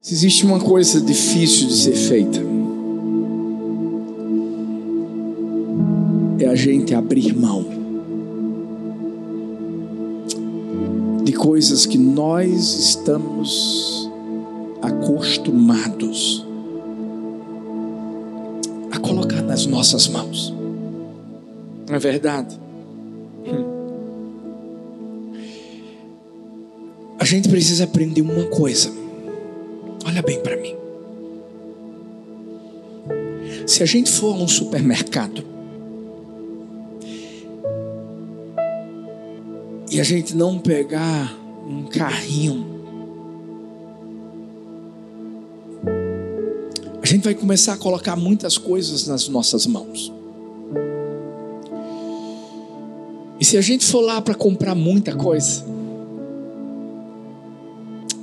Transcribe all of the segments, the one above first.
Se existe uma coisa difícil de ser feita, é a gente abrir mão de coisas que nós estamos acostumados a colocar nas nossas mãos. Não é verdade? A gente precisa aprender uma coisa. Olha bem para mim. Se a gente for a um supermercado e a gente não pegar um carrinho, a gente vai começar a colocar muitas coisas nas nossas mãos. E se a gente for lá para comprar muita coisa,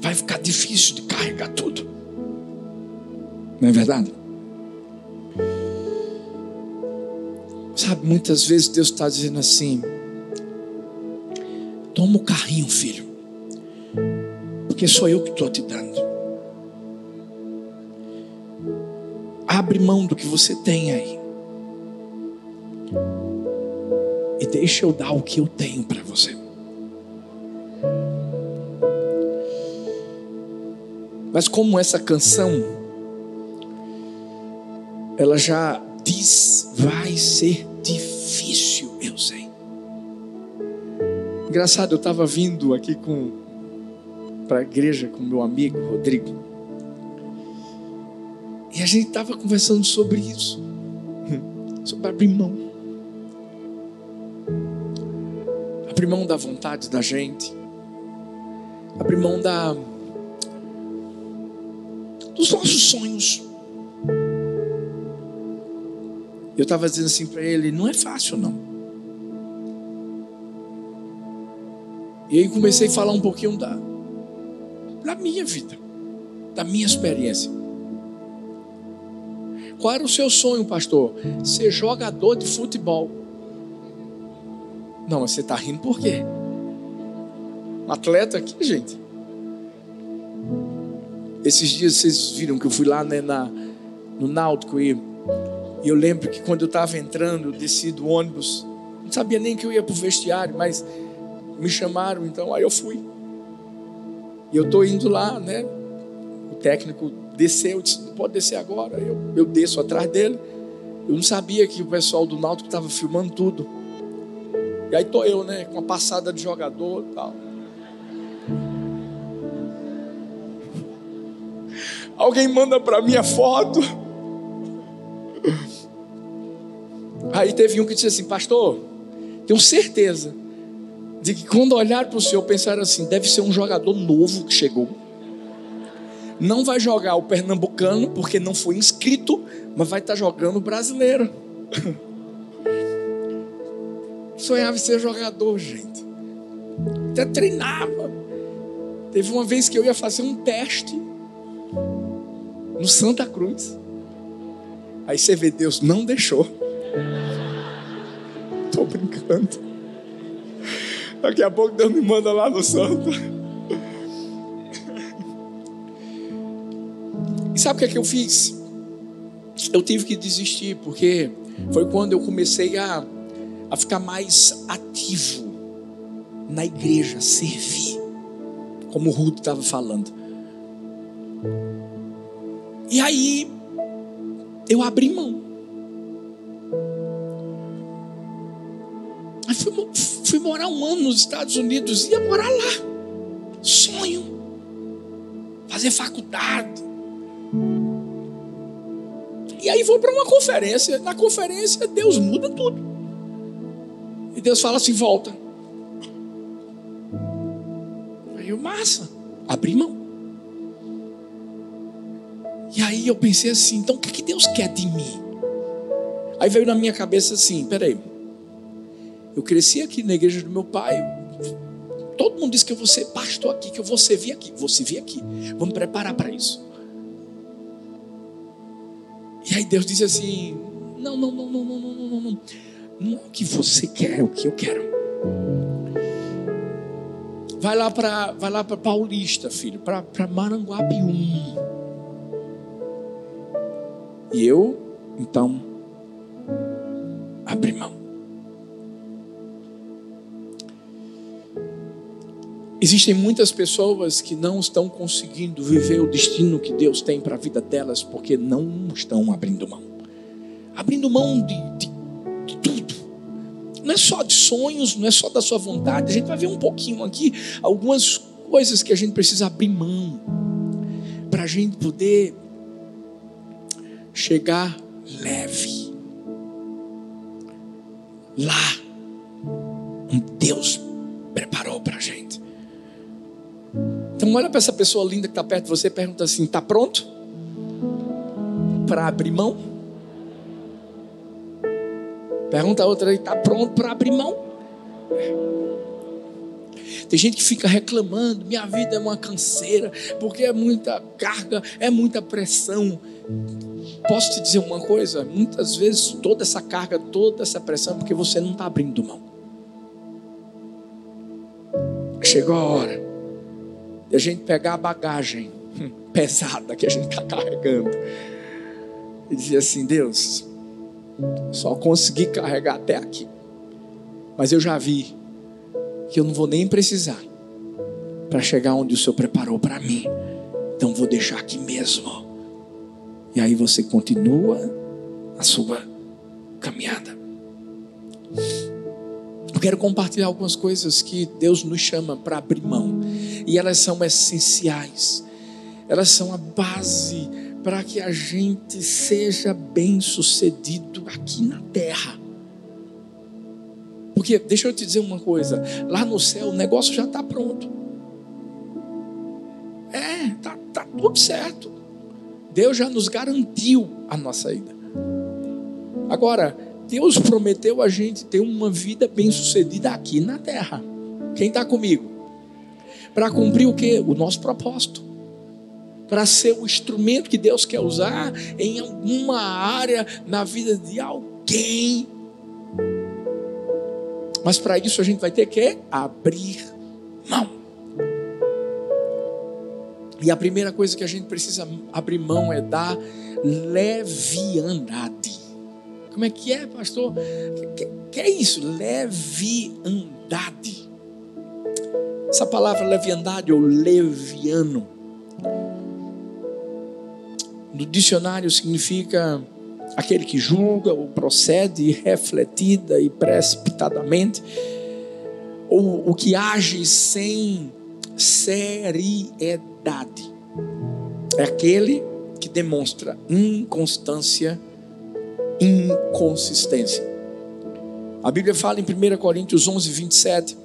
vai ficar difícil de carregar tudo. Não é verdade? Sabe, muitas vezes Deus está dizendo assim: toma o carrinho, filho, porque sou eu que estou te dando. Abre mão do que você tem aí. E deixa eu dar o que eu tenho para você. Mas como essa canção ela já diz vai ser difícil, eu sei. Engraçado, eu estava vindo aqui com para a igreja com meu amigo Rodrigo. E a gente estava conversando sobre isso. Sobre abrir mão. Abrir mão da vontade da gente. Abrir mão da dos nossos sonhos. Eu estava dizendo assim para ele: não é fácil, não. E aí comecei a falar um pouquinho da, da minha vida, da minha experiência. Qual era o seu sonho, pastor? Ser jogador de futebol. Não, mas você está rindo por quê? Um atleta aqui, gente. Esses dias vocês viram que eu fui lá né, na, no Náutico e, e eu lembro que quando eu estava entrando, eu desci do ônibus, não sabia nem que eu ia para o vestiário, mas me chamaram, então aí eu fui. E eu estou indo lá, né? O técnico desceu, disse, não pode descer agora. Eu, eu desço atrás dele. Eu não sabia que o pessoal do Náutico estava filmando tudo. E aí estou eu, né? Com a passada de jogador e tal. Alguém manda para mim a foto. Aí teve um que disse assim: Pastor, tenho certeza de que quando olhar para o senhor, pensaram assim: deve ser um jogador novo que chegou. Não vai jogar o pernambucano, porque não foi inscrito, mas vai estar jogando o brasileiro. Sonhava em ser jogador, gente. Até treinava. Teve uma vez que eu ia fazer um teste no Santa Cruz. Aí você vê, Deus não deixou. Estou brincando. Daqui a pouco Deus me manda lá no Santa. E sabe o que é que eu fiz? Eu tive que desistir, porque foi quando eu comecei a, a ficar mais ativo na igreja, servir. Como o Rudo estava falando. E aí eu abri mão. Morar um ano nos Estados Unidos, ia morar lá. Sonho. Fazer faculdade. E aí vou para uma conferência. Na conferência, Deus muda tudo. E Deus fala assim: volta. Aí eu, massa, abri mão. E aí eu pensei assim, então o que, que Deus quer de mim? Aí veio na minha cabeça assim, peraí. Eu cresci aqui na igreja do meu pai. Todo mundo diz que eu vou ser pastor aqui, que eu vou servir aqui. Vou servir aqui. Vamos preparar para isso. E aí Deus disse assim: não, não, não, não, não, não, não, não. Não é o que você quer, é o que eu quero. vai lá para vai lá para Paulista, filho, para Maranguapium. E eu, então, abri mão. Existem muitas pessoas que não estão conseguindo viver o destino que Deus tem para a vida delas porque não estão abrindo mão. Abrindo mão de, de, de, tudo. Não é só de sonhos, não é só da sua vontade. A gente vai ver um pouquinho aqui algumas coisas que a gente precisa abrir mão para a gente poder chegar Olha para essa pessoa linda que está perto de você e pergunta assim: está pronto para abrir mão? Pergunta a outra está pronto para abrir mão? Tem gente que fica reclamando: minha vida é uma canseira, porque é muita carga, é muita pressão. Posso te dizer uma coisa? Muitas vezes toda essa carga, toda essa pressão, é porque você não está abrindo mão. Chegou a hora a gente pegar a bagagem pesada que a gente está carregando e dizer assim: Deus, só consegui carregar até aqui, mas eu já vi que eu não vou nem precisar para chegar onde o Senhor preparou para mim, então vou deixar aqui mesmo. E aí você continua a sua caminhada. Eu quero compartilhar algumas coisas que Deus nos chama para abrir mão e elas são essenciais. Elas são a base para que a gente seja bem sucedido aqui na terra. Porque, deixa eu te dizer uma coisa: lá no céu o negócio já está pronto. É, tá, tá tudo certo. Deus já nos garantiu a nossa ida. Agora, Deus prometeu a gente ter uma vida bem sucedida aqui na terra. Quem está comigo? Para cumprir o que? O nosso propósito. Para ser o instrumento que Deus quer usar em alguma área na vida de alguém. Mas para isso a gente vai ter que abrir mão. E a primeira coisa que a gente precisa abrir mão é da leviandade. Como é que é, pastor? Que, que é isso? Leviandade. Essa palavra leviandade ou leviano, no dicionário significa aquele que julga ou procede refletida e precipitadamente, ou o que age sem seriedade. É aquele que demonstra inconstância, inconsistência. A Bíblia fala em 1 Coríntios 11, 27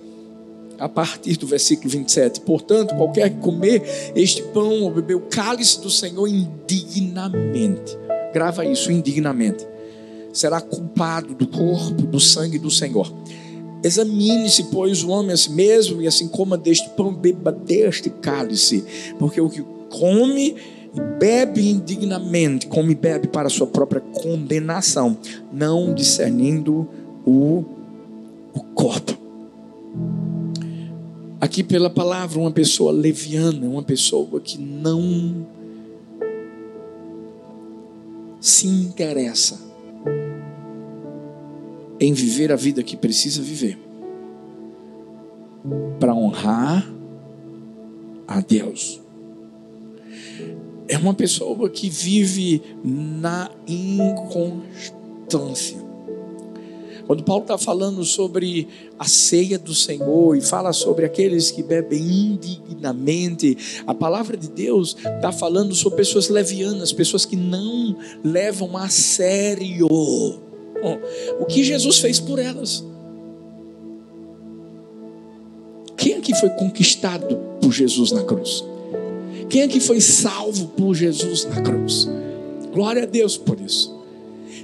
a partir do versículo 27. Portanto, qualquer que comer este pão ou beber o cálice do Senhor indignamente, grava isso, indignamente, será culpado do corpo, do sangue do Senhor. Examine-se, pois, o homem a si mesmo, e assim coma deste pão, beba deste cálice, porque o que come e bebe indignamente, come e bebe para a sua própria condenação, não discernindo o, o corpo. Aqui pela palavra, uma pessoa leviana, uma pessoa que não se interessa em viver a vida que precisa viver para honrar a Deus. É uma pessoa que vive na inconstância. Quando Paulo está falando sobre a ceia do Senhor e fala sobre aqueles que bebem indignamente, a palavra de Deus está falando sobre pessoas levianas, pessoas que não levam a sério o que Jesus fez por elas. Quem aqui foi conquistado por Jesus na cruz? Quem aqui foi salvo por Jesus na cruz? Glória a Deus por isso.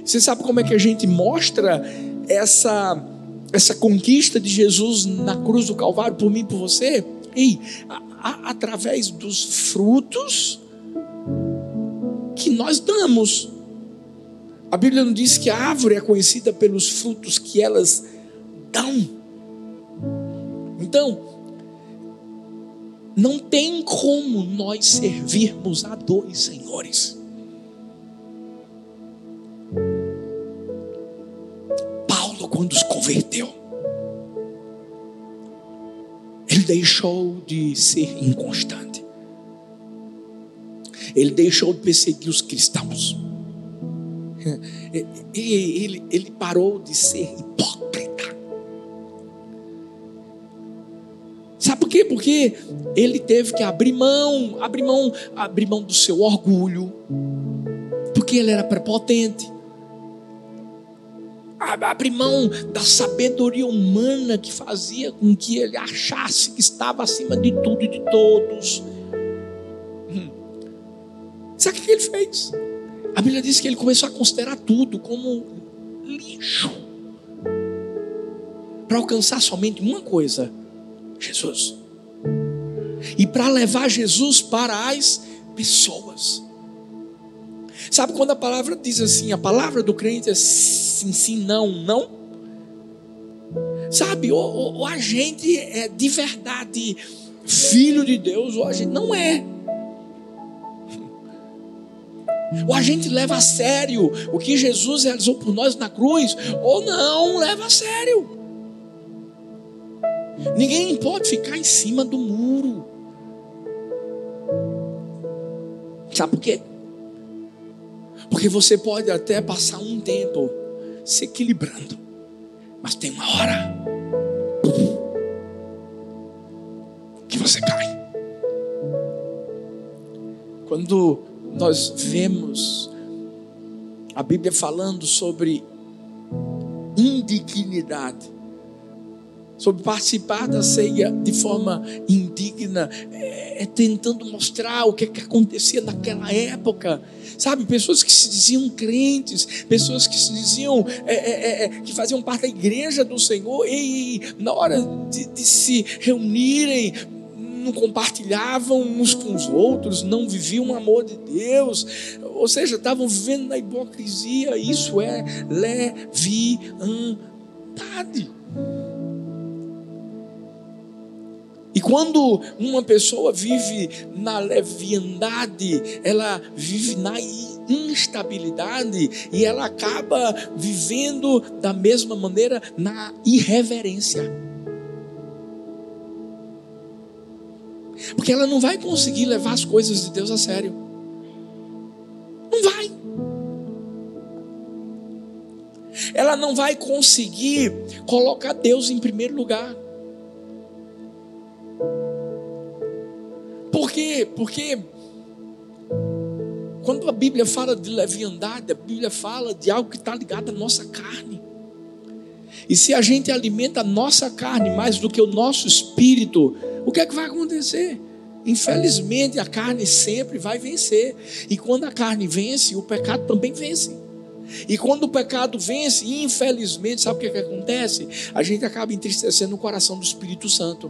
Você sabe como é que a gente mostra essa essa conquista de Jesus na cruz do Calvário por mim e por você? A, através dos frutos que nós damos. A Bíblia não diz que a árvore é conhecida pelos frutos que elas dão. Então, Não tem como nós servirmos a dois senhores. Converteu, ele deixou de ser inconstante. Ele deixou de perseguir os cristãos. Ele, ele parou de ser hipócrita. Sabe por quê? Porque ele teve que abrir mão, abrir mão, abrir mão do seu orgulho, porque ele era prepotente. Abrir mão da sabedoria humana que fazia com que ele achasse que estava acima de tudo e de todos. Hum. Sabe o que ele fez? A Bíblia diz que ele começou a considerar tudo como lixo para alcançar somente uma coisa: Jesus. E para levar Jesus para as pessoas. Sabe quando a palavra diz assim, a palavra do crente é sim, sim, não, não? Sabe, ou, ou, ou a gente é de verdade filho de Deus, ou a gente não é. Ou a gente leva a sério o que Jesus realizou por nós na cruz, ou não leva a sério. Ninguém pode ficar em cima do muro. Sabe por quê? Porque você pode até passar um tempo se equilibrando, mas tem uma hora que você cai. Quando nós vemos a Bíblia falando sobre indignidade, sobre participar da ceia de forma indigna, é, é tentando mostrar o que, é que acontecia naquela época. Sabe, pessoas que se diziam crentes, pessoas que se diziam é, é, é, é que faziam parte da igreja do Senhor, e, e na hora de, de se reunirem, não compartilhavam uns com os outros, não viviam o amor de Deus, ou seja, estavam vivendo na hipocrisia. Isso é leviandade. E quando uma pessoa vive na leviandade, ela vive na instabilidade e ela acaba vivendo da mesma maneira na irreverência. Porque ela não vai conseguir levar as coisas de Deus a sério. Não vai. Ela não vai conseguir colocar Deus em primeiro lugar. Quê? Porque quando a Bíblia fala de leviandade, a Bíblia fala de algo que está ligado à nossa carne. E se a gente alimenta a nossa carne mais do que o nosso espírito, o que é que vai acontecer? Infelizmente, a carne sempre vai vencer. E quando a carne vence, o pecado também vence. E quando o pecado vence, infelizmente, sabe o que, é que acontece? A gente acaba entristecendo o coração do Espírito Santo.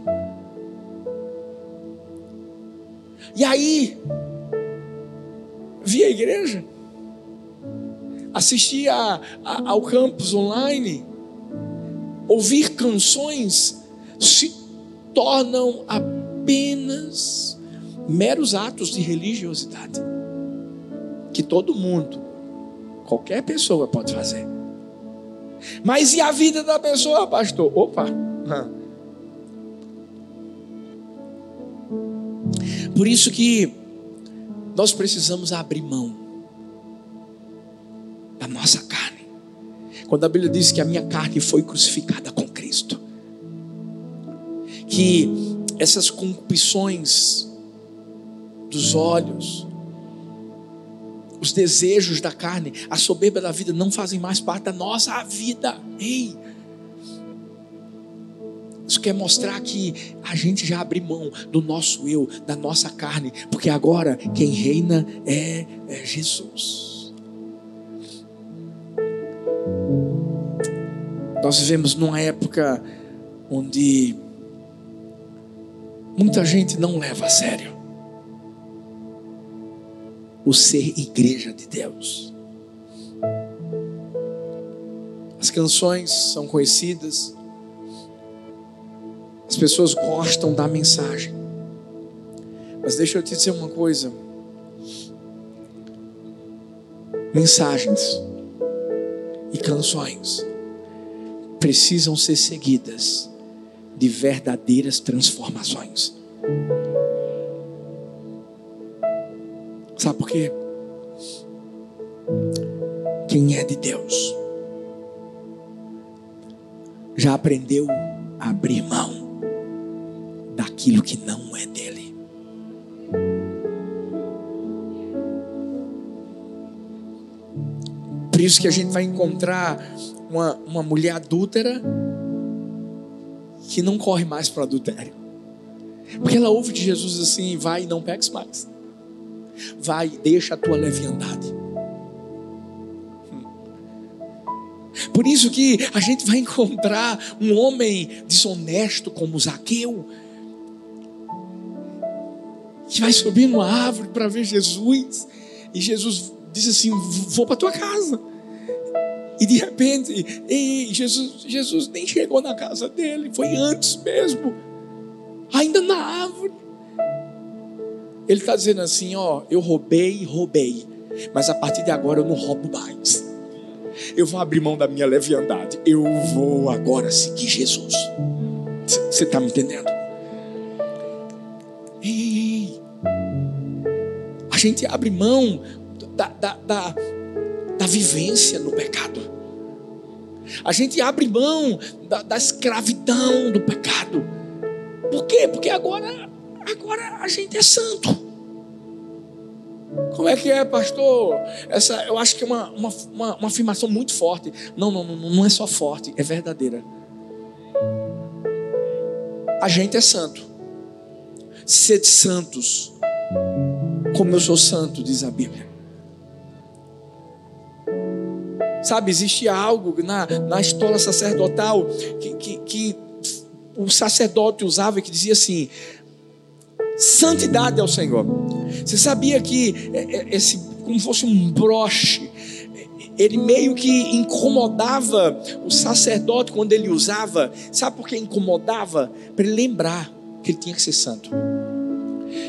E aí, vi a igreja, assisti a, a, ao campus online, ouvir canções se tornam apenas meros atos de religiosidade que todo mundo, qualquer pessoa pode fazer. Mas e a vida da pessoa, pastor? Opa! Por isso que nós precisamos abrir mão da nossa carne. Quando a Bíblia diz que a minha carne foi crucificada com Cristo, que essas concupisões dos olhos, os desejos da carne, a soberba da vida não fazem mais parte da nossa vida. Ei, isso quer mostrar que a gente já abre mão do nosso eu, da nossa carne, porque agora quem reina é, é Jesus. Nós vivemos numa época onde muita gente não leva a sério o ser igreja de Deus. As canções são conhecidas, as pessoas gostam da mensagem, Mas deixa eu te dizer uma coisa. Mensagens e canções precisam ser seguidas de verdadeiras transformações. Sabe por quê? Quem é de Deus já aprendeu a abrir mão daquilo que não é dele. Por isso que a gente vai encontrar uma, uma mulher adúltera que não corre mais para adultério. Porque ela ouve de Jesus assim: vai e não peques mais. Vai, deixa a tua leviandade. Por isso que a gente vai encontrar um homem desonesto como Zaqueu, que vai subir numa árvore para ver Jesus, e Jesus diz assim: Vou para tua casa. E de repente, ei, Jesus, Jesus nem chegou na casa dele, foi antes mesmo, ainda na árvore. Ele está dizendo assim: Ó, eu roubei, roubei, mas a partir de agora eu não roubo mais. Eu vou abrir mão da minha leviandade. Eu vou agora seguir Jesus. Você está me entendendo? A gente abre mão da, da, da, da vivência no pecado. A gente abre mão da, da escravidão do pecado. Por quê? Porque agora, agora a gente é santo. Como é que é, pastor? Essa, eu acho que é uma, uma, uma, uma afirmação muito forte. Não, não, não, não é só forte, é verdadeira. A gente é santo. Sede santos, como eu sou santo, diz a Bíblia. Sabe, existe algo na, na estola sacerdotal que, que, que o sacerdote usava que dizia assim: Santidade ao Senhor. Você sabia que é, é, esse, como fosse um broche, ele meio que incomodava o sacerdote quando ele usava. Sabe por que incomodava? Para ele lembrar que ele tinha que ser santo.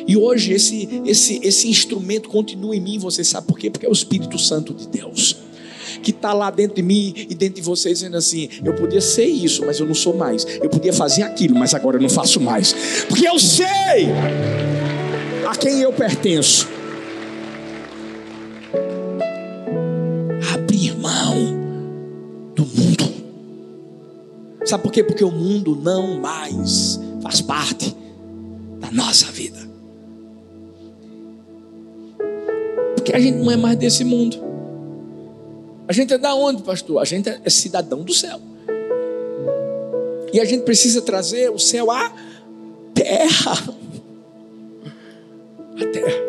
E hoje esse, esse, esse instrumento continua em mim, você sabe por quê? Porque é o Espírito Santo de Deus que está lá dentro de mim e dentro de vocês, dizendo assim: eu podia ser isso, mas eu não sou mais. Eu podia fazer aquilo, mas agora eu não faço mais. Porque eu sei a quem eu pertenço. Abrir mão do mundo. Sabe por quê? Porque o mundo não mais faz parte da nossa vida. Porque a gente não é mais desse mundo. A gente é da onde, pastor? A gente é cidadão do céu. E a gente precisa trazer o céu à terra. A terra.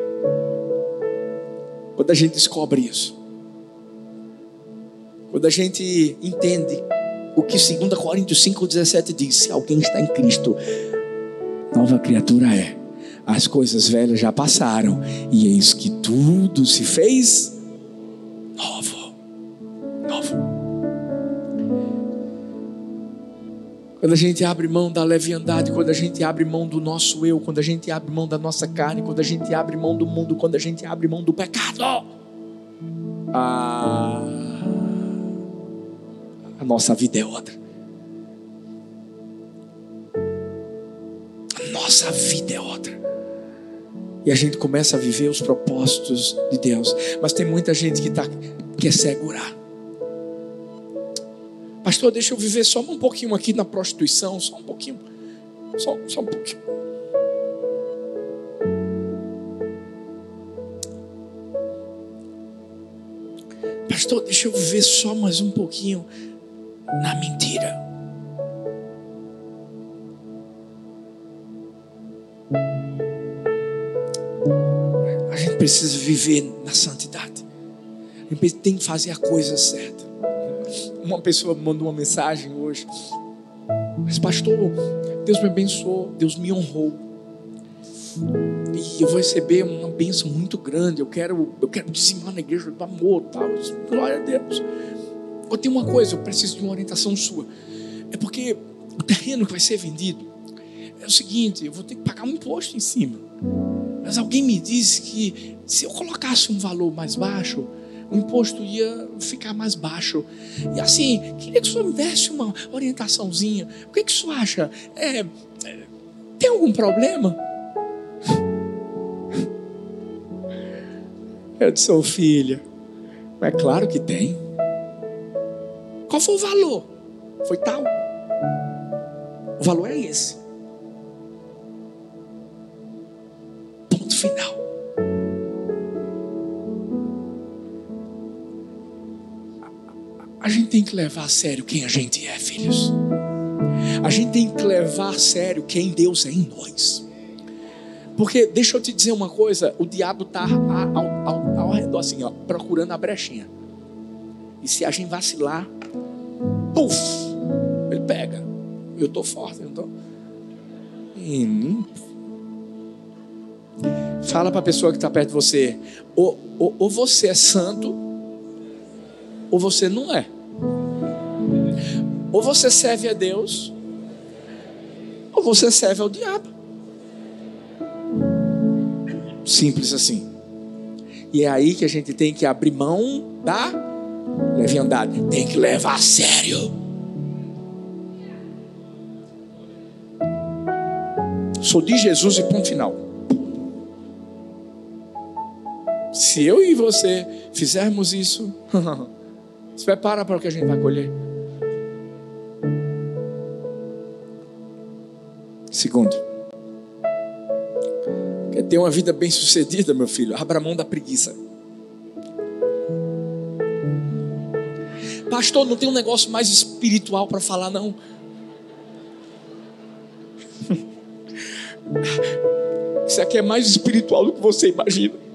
Quando a gente descobre isso, quando a gente entende o que 2 Coríntios 5,17 diz: se alguém está em Cristo, nova criatura é. As coisas velhas já passaram, e eis que tudo se fez novo novo. Quando a gente abre mão da leviandade, quando a gente abre mão do nosso eu, quando a gente abre mão da nossa carne, quando a gente abre mão do mundo, quando a gente abre mão do pecado, a, a nossa vida é outra. Nossa vida é outra. E a gente começa a viver os propósitos de Deus. Mas tem muita gente que tá, quer segurar. Pastor, deixa eu viver só um pouquinho aqui na prostituição, só um pouquinho. Só, só um pouquinho. Pastor, deixa eu viver só mais um pouquinho na mentira. Precisa viver na santidade. Gente tem que fazer a coisa certa. Uma pessoa mandou uma mensagem hoje. Mas, pastor, Deus me abençoou, Deus me honrou. E eu vou receber uma bênção muito grande. Eu quero, eu quero dizimar na igreja do amor, tal. Glória a Deus. Eu tenho uma coisa, eu preciso de uma orientação sua. É porque o terreno que vai ser vendido é o seguinte: eu vou ter que pagar um imposto em cima. Mas alguém me disse que se eu colocasse um valor mais baixo, o imposto ia ficar mais baixo. E assim, queria que o senhor me desse uma orientaçãozinha. O que, que o senhor acha? É, é, tem algum problema? Eu disse, ô filha, é claro que tem. Qual foi o valor? Foi tal. O valor é esse. Final. A gente tem que levar a sério quem a gente é, filhos. A gente tem que levar a sério quem Deus é em nós. Porque, deixa eu te dizer uma coisa: o diabo está ao, ao, ao, redor, assim, ó, procurando a brechinha. E se a gente vacilar, puf, ele pega. Eu estou forte, não estou? Fala para a pessoa que está perto de você: ou, ou, ou você é santo, ou você não é. Ou você serve a Deus, ou você serve ao diabo. Simples assim. E é aí que a gente tem que abrir mão da leviandade. Tem que levar a sério. Sou de Jesus e ponto final. Se eu e você fizermos isso, se prepara para o que a gente vai colher. Segundo, quer ter uma vida bem sucedida, meu filho? Abra mão da preguiça. Pastor, não tem um negócio mais espiritual para falar, não. Isso aqui é mais espiritual do que você imagina.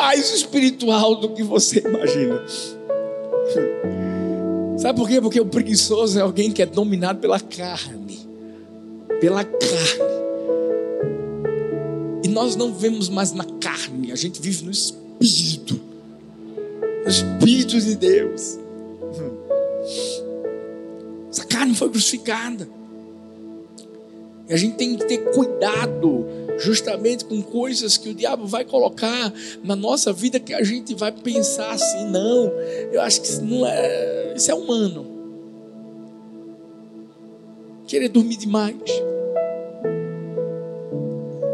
Mais espiritual do que você imagina. Sabe por quê? Porque o preguiçoso é alguém que é dominado pela carne. Pela carne. E nós não vivemos mais na carne, a gente vive no espírito. No espírito de Deus. Essa carne foi crucificada. E a gente tem que ter cuidado justamente com coisas que o diabo vai colocar na nossa vida que a gente vai pensar assim, não, eu acho que isso não é, isso é humano. Querer dormir demais.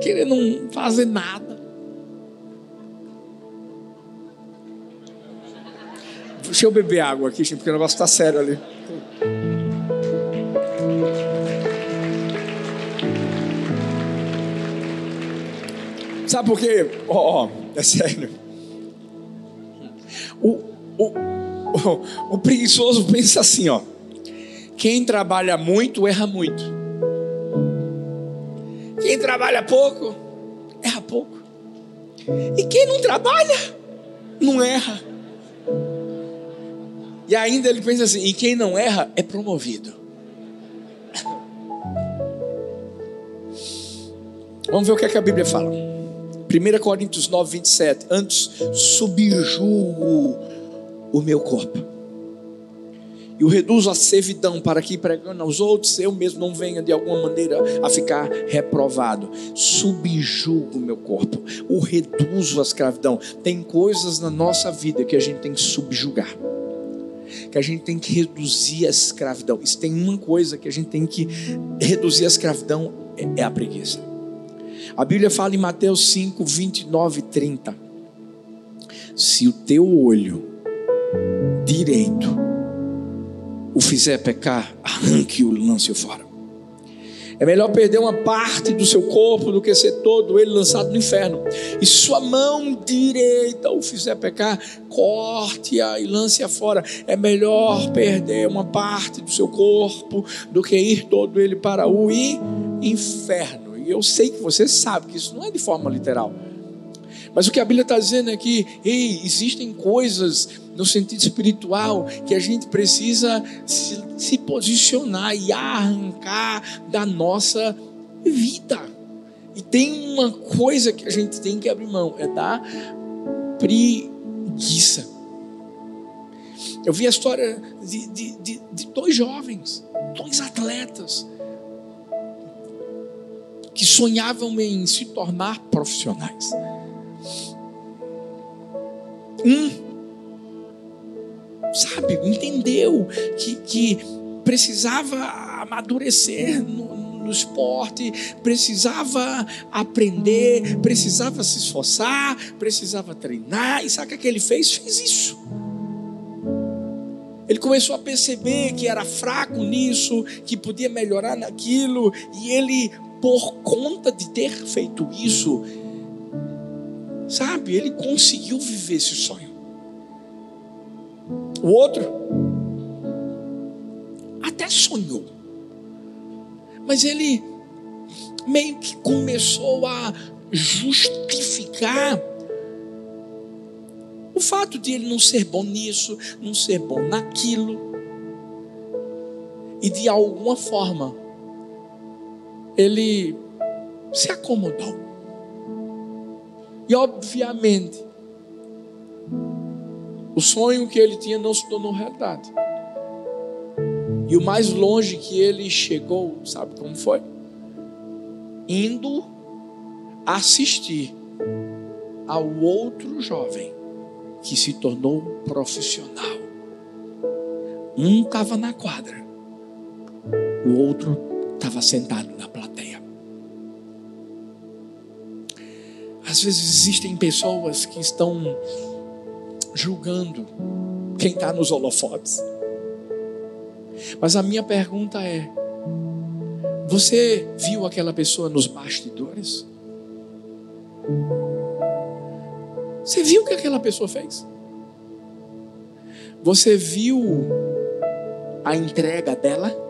Querer não fazer nada. Deixa eu beber água aqui, porque o negócio está sério ali. Sabe por quê? Ó, oh, é sério. O, o, o, o preguiçoso pensa assim, ó. Quem trabalha muito, erra muito. Quem trabalha pouco, erra pouco. E quem não trabalha, não erra. E ainda ele pensa assim: e quem não erra é promovido. Vamos ver o que, é que a Bíblia fala. 1 Coríntios 9, 27. Antes subjugo o meu corpo e o reduzo à servidão, para que pregando aos outros, eu mesmo não venha de alguma maneira a ficar reprovado. Subjugo o meu corpo, o reduzo à escravidão. Tem coisas na nossa vida que a gente tem que subjugar, que a gente tem que reduzir a escravidão. Isso tem uma coisa que a gente tem que reduzir a escravidão: é, é a preguiça. A Bíblia fala em Mateus 5, 29 e 30. Se o teu olho direito o fizer pecar, arranque-o, lance-o fora. É melhor perder uma parte do seu corpo do que ser todo ele lançado no inferno. E sua mão direita o fizer pecar, corte-a e lance-a fora. É melhor perder uma parte do seu corpo do que ir todo ele para o inferno. E eu sei que você sabe que isso não é de forma literal. Mas o que a Bíblia está dizendo é que, ei, existem coisas no sentido espiritual que a gente precisa se, se posicionar e arrancar da nossa vida. E tem uma coisa que a gente tem que abrir mão, é da preguiça. Eu vi a história de, de, de, de dois jovens, dois atletas que sonhavam em se tornar profissionais. Um, sabe, entendeu que, que precisava amadurecer no, no esporte, precisava aprender, precisava se esforçar, precisava treinar. E sabe o que ele fez? Fez isso. Ele começou a perceber que era fraco nisso, que podia melhorar naquilo, e ele, por conta de ter feito isso, sabe, ele conseguiu viver esse sonho. O outro até sonhou, mas ele meio que começou a justificar o fato de ele não ser bom nisso, não ser bom naquilo, e de alguma forma, ele se acomodou. E obviamente, o sonho que ele tinha não se tornou realidade. E o mais longe que ele chegou, sabe como foi? Indo assistir ao outro jovem que se tornou profissional. Um estava na quadra, o outro estava sentado na plateia. Às vezes existem pessoas que estão julgando quem está nos holofotes. Mas a minha pergunta é: você viu aquela pessoa nos bastidores? Você viu o que aquela pessoa fez? Você viu a entrega dela?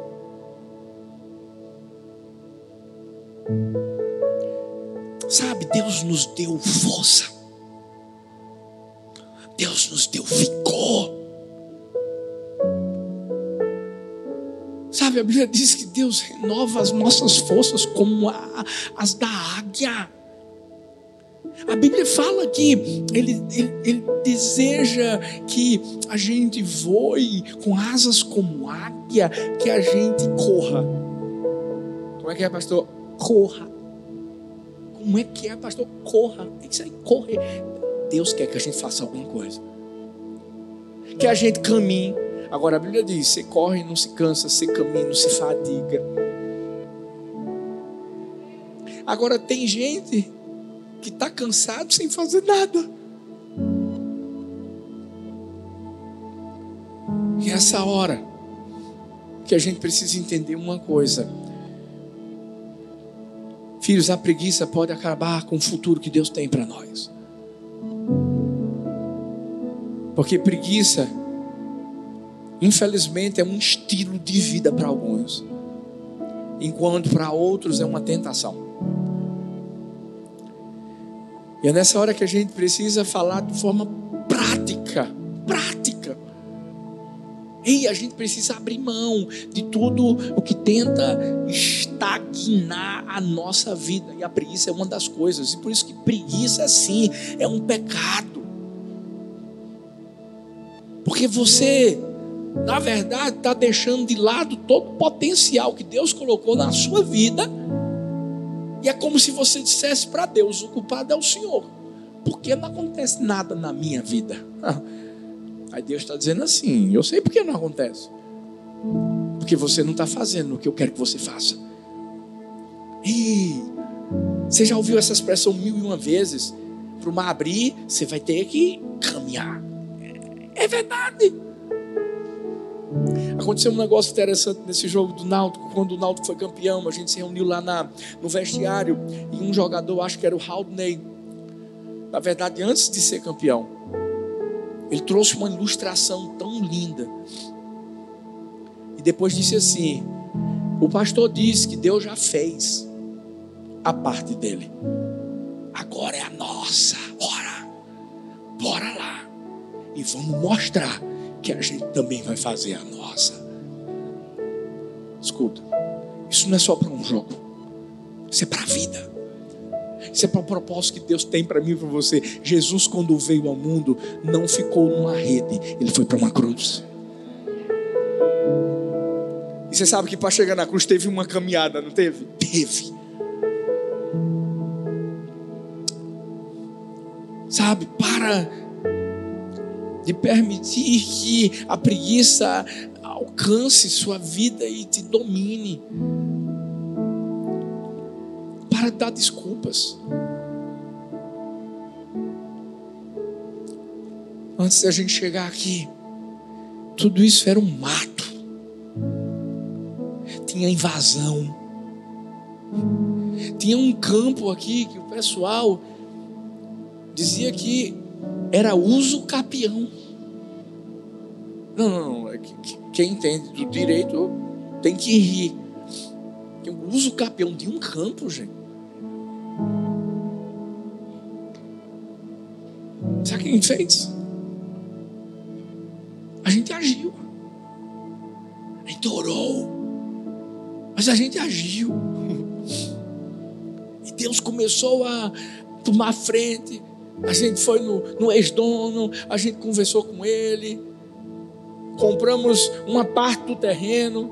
Sabe, Deus nos deu força. Deus nos deu vigor. Sabe, a Bíblia diz que Deus renova as nossas forças como as da águia. A Bíblia fala que ele, ele, ele, deseja que a gente voe com asas como águia, que a gente corra. Como é que é, pastor? Corra. Como é que é, pastor? Corra. Tem que sair correr. Deus quer que a gente faça alguma coisa. Que a gente caminhe. Agora a Bíblia diz: você corre, não se cansa, você caminha, não se fadiga. Agora tem gente que está cansado sem fazer nada. E essa hora que a gente precisa entender uma coisa. Filhos, a preguiça pode acabar com o futuro que Deus tem para nós. Porque preguiça, infelizmente, é um estilo de vida para alguns, enquanto para outros é uma tentação. E é nessa hora que a gente precisa falar de forma prática, prática. E a gente precisa abrir mão de tudo o que tenta estagnar a nossa vida. E a preguiça é uma das coisas. E por isso que preguiça, sim, é um pecado. Porque você, na verdade, está deixando de lado todo o potencial que Deus colocou na sua vida e é como se você dissesse para Deus: o culpado é o Senhor, porque não acontece nada na minha vida. Aí Deus está dizendo assim: eu sei porque não acontece, porque você não está fazendo o que eu quero que você faça. E você já ouviu essa expressão mil e uma vezes? Para o mar abrir, você vai ter que caminhar. É verdade. Aconteceu um negócio interessante nesse jogo do Náutico, quando o Náutico foi campeão, a gente se reuniu lá na, no vestiário e um jogador, acho que era o Haldney, na verdade, antes de ser campeão, ele trouxe uma ilustração tão linda. E depois disse assim: o pastor disse que Deus já fez a parte dele. Agora é a nossa. Bora. Bora lá. E vamos mostrar que a gente também vai fazer a nossa. Escuta, isso não é só para um jogo, isso é para a vida. Isso é para o propósito que Deus tem para mim e para você. Jesus, quando veio ao mundo, não ficou numa rede, ele foi para uma cruz. E você sabe que para chegar na cruz teve uma caminhada, não teve? Teve. Sabe, para de permitir que a preguiça alcance sua vida e te domine. Para de dar desculpas. Antes da gente chegar aqui, tudo isso era um mato. Tinha invasão. Tinha um campo aqui que o pessoal dizia que era uso capião. Não, não, não. É quem entende do direito tem que rir. Uso capião de um campo, gente. Sabe o que a gente fez? A gente agiu. A gente orou. Mas a gente agiu. E Deus começou a tomar frente. A gente foi no, no ex-dono, a gente conversou com ele, compramos uma parte do terreno.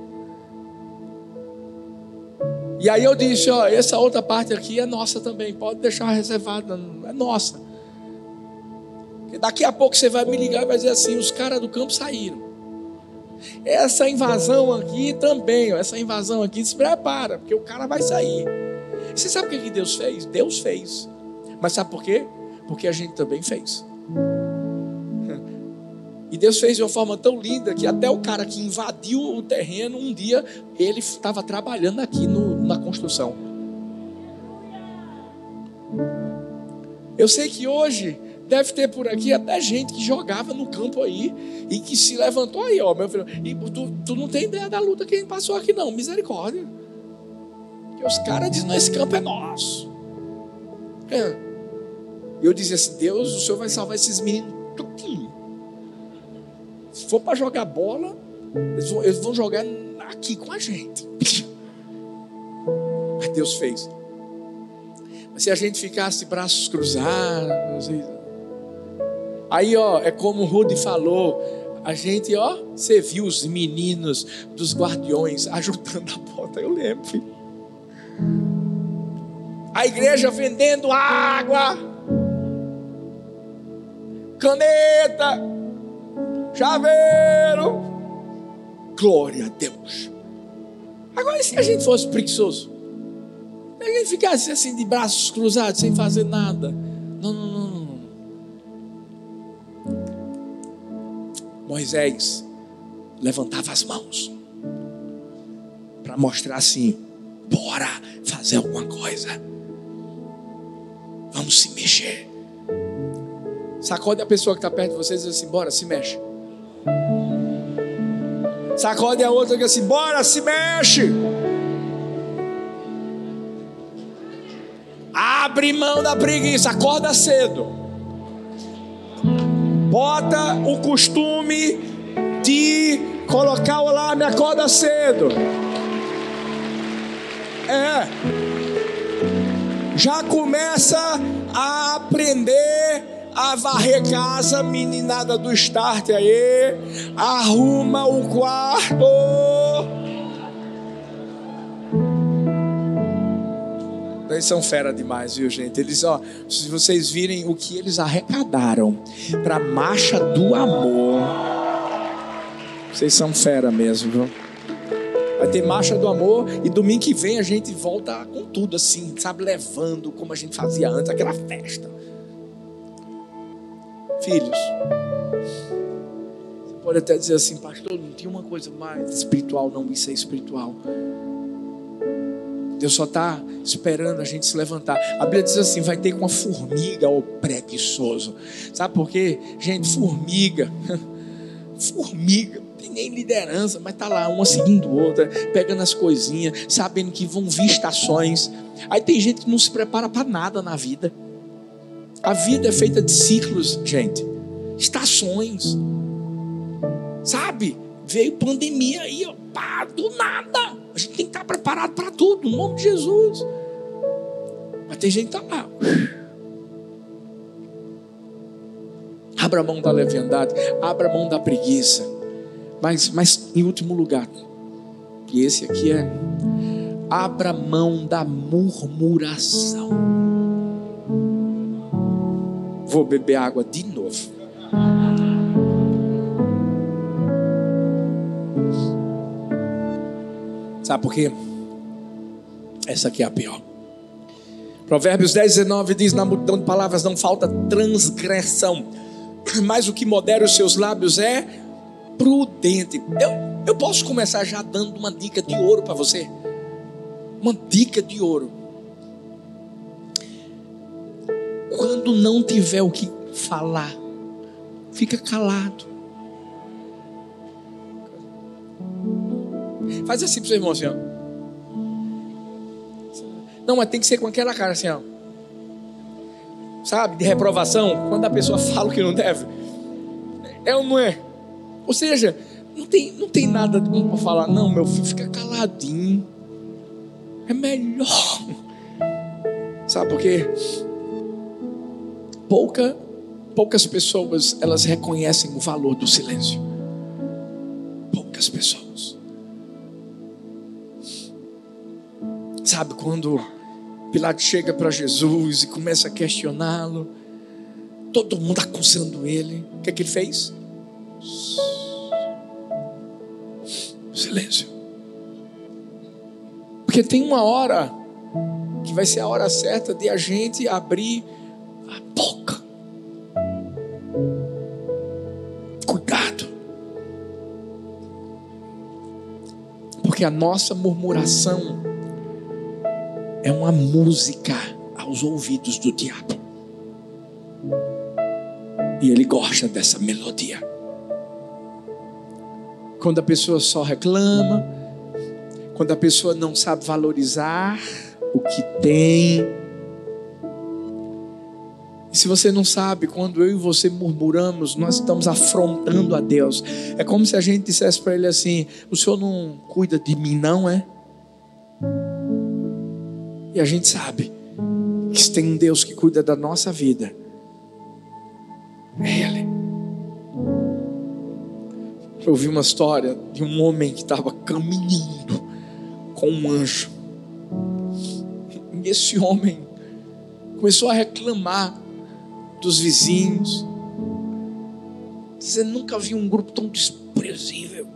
E aí eu disse: ó, essa outra parte aqui é nossa também, pode deixar reservada, é nossa. Daqui a pouco você vai me ligar e vai dizer assim: os caras do campo saíram. Essa invasão aqui também, ó, essa invasão aqui se prepara, porque o cara vai sair. Você sabe o que Deus fez? Deus fez. Mas sabe por quê? Porque a gente também fez. E Deus fez de uma forma tão linda que até o cara que invadiu o terreno, um dia ele estava trabalhando aqui no, na construção. Eu sei que hoje deve ter por aqui até gente que jogava no campo aí e que se levantou aí, ó, meu filho. E tu, tu não tem ideia da luta que passou aqui, não. Misericórdia. Que os caras dizem: não, esse campo é nosso. É. Eu dizia assim: Deus, o Senhor vai salvar esses meninos tudinho. Se for para jogar bola, eles vão, eles vão jogar aqui com a gente. Mas Deus fez. Mas se a gente ficasse braços cruzados, aí ó, é como o Rudy falou, a gente ó, você viu os meninos dos guardiões ajudando a porta, eu lembro. A igreja vendendo água caneta, chaveiro. Glória a Deus. Agora, se a gente fosse preguiçoso? Se a gente ficasse assim de braços cruzados, sem fazer nada. Não, não, não, Moisés levantava as mãos para mostrar assim: bora fazer alguma coisa. Vamos se mexer. Sacode a pessoa que está perto de vocês e diz assim: bora, se mexe. Sacode a outra e diz assim: bora, se mexe. Abre mão da preguiça, acorda cedo. Bota o costume de colocar o alarme, acorda cedo. É. Já começa a aprender a varrer casa, meninada do start aí, arruma o quarto. Eles são fera demais, viu, gente? Eles, ó, se vocês virem o que eles arrecadaram para a marcha do amor, vocês são fera mesmo, viu? Vai ter marcha do amor e domingo que vem a gente volta com tudo assim, sabe, levando como a gente fazia antes, aquela festa. Filhos, você pode até dizer assim, pastor, não tinha uma coisa mais espiritual, não, isso é espiritual. Deus só está esperando a gente se levantar. A Bíblia diz assim: vai ter com a formiga, o preguiçoso. Sabe por quê? Gente, formiga. Formiga, não tem nem liderança, mas tá lá, uma seguindo outra, pegando as coisinhas, sabendo que vão vir estações. Aí tem gente que não se prepara para nada na vida. A vida é feita de ciclos, gente. Estações. Sabe? Veio pandemia aí, ó, pá, do nada. A gente tem que estar preparado para tudo, no nome de Jesus. Mas tem gente que está lá. Abra mão da leviandade, abra mão da preguiça. Mas, mas em último lugar, e esse aqui é, abra mão da murmuração. Vou beber água de novo. Sabe por quê? Essa aqui é a pior. Provérbios 10, 19 diz: Na multidão de palavras não falta transgressão, mas o que modera os seus lábios é prudente. Eu, eu posso começar já dando uma dica de ouro para você. Uma dica de ouro. Quando não tiver o que falar, fica calado. Faz assim para o seu irmão, assim, ó. Não, mas tem que ser com aquela cara assim, ó. Sabe, de reprovação, quando a pessoa fala o que não deve. É ou não é? Ou seja, não tem, não tem nada bom para falar, não, meu filho, fica caladinho. É melhor. Sabe por quê? Pouca, poucas pessoas elas reconhecem o valor do silêncio. Poucas pessoas. Sabe quando Pilatos chega para Jesus e começa a questioná-lo, todo mundo acusando ele, o que, é que ele fez? Silêncio. Porque tem uma hora que vai ser a hora certa de a gente abrir a boca. Cuidado. Porque a nossa murmuração é uma música aos ouvidos do diabo. E ele gosta dessa melodia. Quando a pessoa só reclama, quando a pessoa não sabe valorizar o que tem. E se você não sabe, quando eu e você murmuramos, nós estamos afrontando a Deus. É como se a gente dissesse para ele assim: O senhor não cuida de mim, não é? E a gente sabe que tem um Deus que cuida da nossa vida, é Ele. Eu ouvi uma história de um homem que estava caminhando com um anjo. E esse homem começou a reclamar dos vizinhos. Você nunca viu um grupo tão desprezível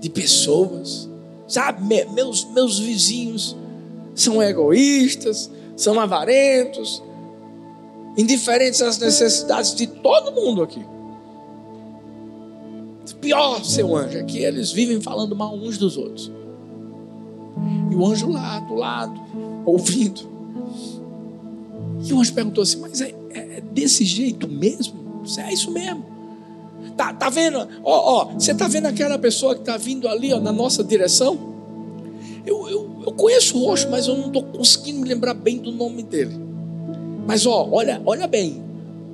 de pessoas. Sabe, meus, meus vizinhos são egoístas, são avarentos, indiferentes às necessidades de todo mundo aqui. Pior, seu anjo, é que eles vivem falando mal uns dos outros. E o anjo lá do lado, ouvindo. E o anjo perguntou assim: Mas é, é desse jeito mesmo? É isso mesmo? Tá, tá vendo? Ó, ó, você tá vendo aquela pessoa que tá vindo ali ó, na nossa direção? Eu, eu, eu conheço o rosto, mas eu não estou conseguindo me lembrar bem do nome dele. Mas ó, olha, olha bem.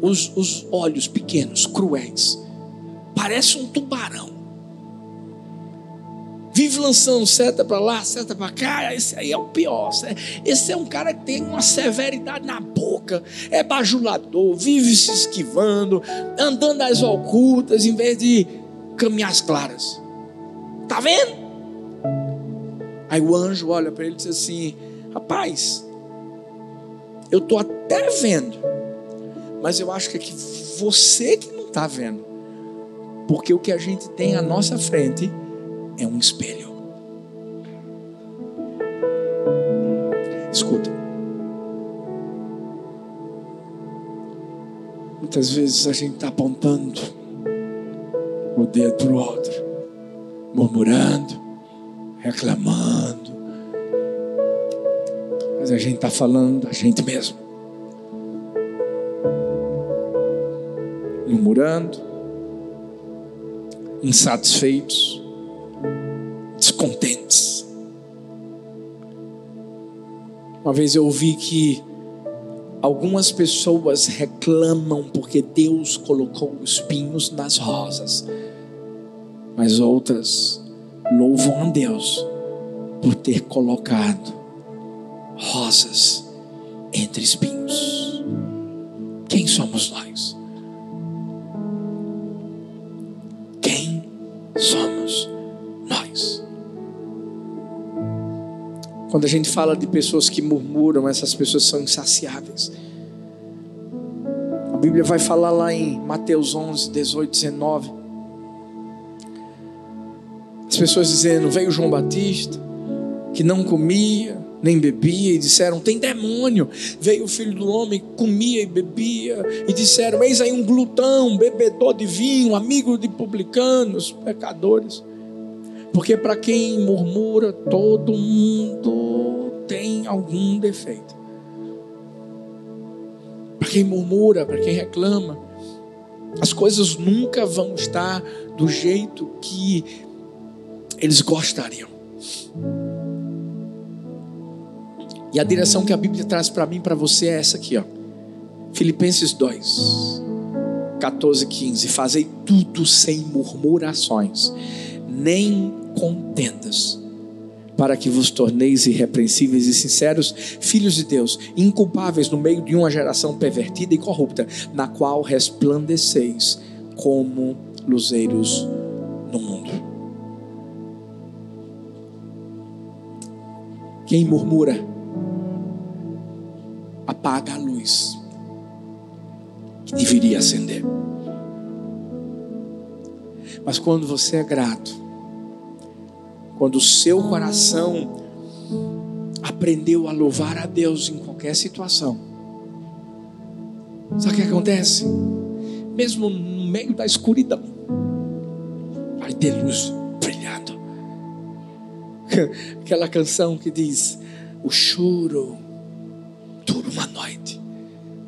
Os, os olhos pequenos, cruéis. Parece um tubarão. Vive lançando seta para lá, seta para cá. Esse aí é o pior. Esse é um cara que tem uma severidade na boca. É bajulador, vive se esquivando, andando às ocultas em vez de caminhar às claras. Tá vendo? Aí o anjo olha para ele e diz assim: Rapaz, eu estou até vendo, mas eu acho que é que você que não está vendo, porque o que a gente tem à nossa frente é um espelho. Escuta. Muitas vezes a gente está apontando o dedo para o outro, murmurando, reclamando. Mas a gente está falando da gente mesmo. Murmurando, insatisfeitos, descontentes. Uma vez eu ouvi que algumas pessoas reclamam porque Deus colocou espinhos nas rosas, mas outras louvam a Deus por ter colocado rosas entre espinhos. Quem somos nós? Quem somos nós? Quando a gente fala de pessoas que murmuram, essas pessoas são insaciáveis. Bíblia vai falar lá em Mateus 11, 18, 19. As pessoas dizendo: Veio João Batista, que não comia, nem bebia, e disseram: Tem demônio. Veio o filho do homem, comia e bebia, e disseram: Eis aí um glutão, bebedor de vinho, amigo de publicanos, pecadores. Porque para quem murmura, todo mundo tem algum defeito. Para quem murmura, para quem reclama, as coisas nunca vão estar do jeito que eles gostariam. E a direção que a Bíblia traz para mim para você é essa aqui, ó. Filipenses 2, 14, 15. Fazei tudo sem murmurações, nem contendas, para que vos torneis irrepreensíveis e sinceros, filhos de Deus, inculpáveis no meio de uma geração pervertida e corrupta, na qual resplandeceis como luzeiros no mundo. Quem murmura, apaga a luz que deveria acender. Mas quando você é grato, quando o seu coração aprendeu a louvar a Deus em qualquer situação, sabe o que acontece? Mesmo no meio da escuridão, vai ter luz brilhando. Aquela canção que diz: O choro dura uma noite,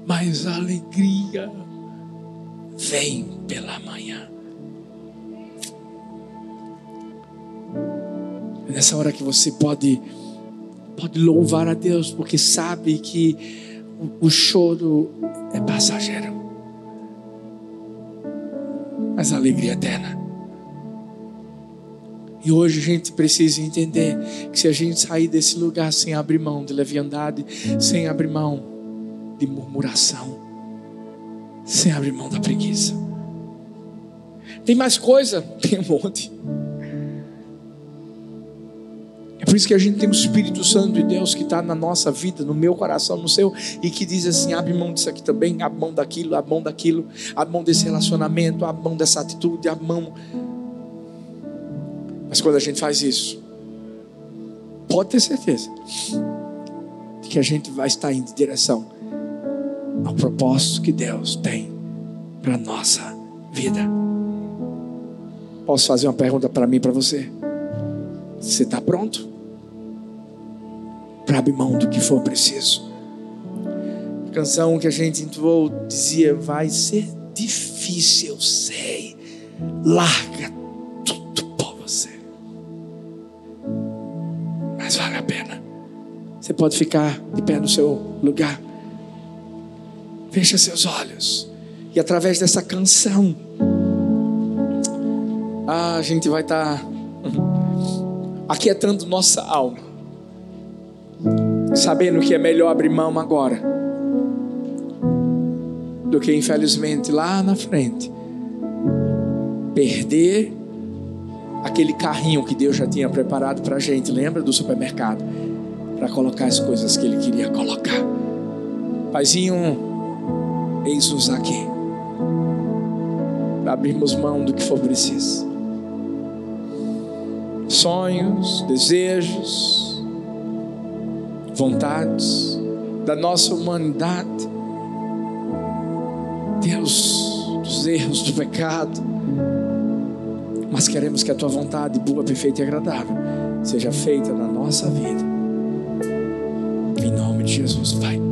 mas a alegria vem pela manhã. É nessa hora que você pode pode louvar a Deus, porque sabe que o, o choro é passageiro, mas a alegria é eterna. E hoje a gente precisa entender que se a gente sair desse lugar sem abrir mão de leviandade, sem abrir mão de murmuração, sem abrir mão da preguiça. Tem mais coisa? Tem um monte. É por isso que a gente tem o Espírito Santo de Deus que está na nossa vida, no meu coração, no seu, e que diz assim: abre mão disso aqui também, abre mão daquilo, abre mão daquilo, abre mão desse relacionamento, abre mão dessa atitude, abre mão mas quando a gente faz isso, pode ter certeza de que a gente vai estar indo em direção ao propósito que Deus tem para nossa vida. Posso fazer uma pergunta para mim para você? Você está pronto? Para abrir mão do que for preciso. A canção que a gente entoou dizia: Vai ser difícil, eu sei. Larga Você pode ficar de pé no seu lugar. Feche seus olhos. E através dessa canção, a gente vai estar tá aquietando nossa alma. Sabendo que é melhor abrir mão agora do que infelizmente lá na frente perder aquele carrinho que Deus já tinha preparado para a gente, lembra do supermercado? Para colocar as coisas que Ele queria colocar. Paizinho, eis-nos aqui. Para abrirmos mão do que for preciso. Sonhos, desejos, vontades da nossa humanidade. Deus, dos erros do pecado mas queremos que a tua vontade, boa, perfeita e agradável, seja feita na nossa vida. Em nome de Jesus, Pai.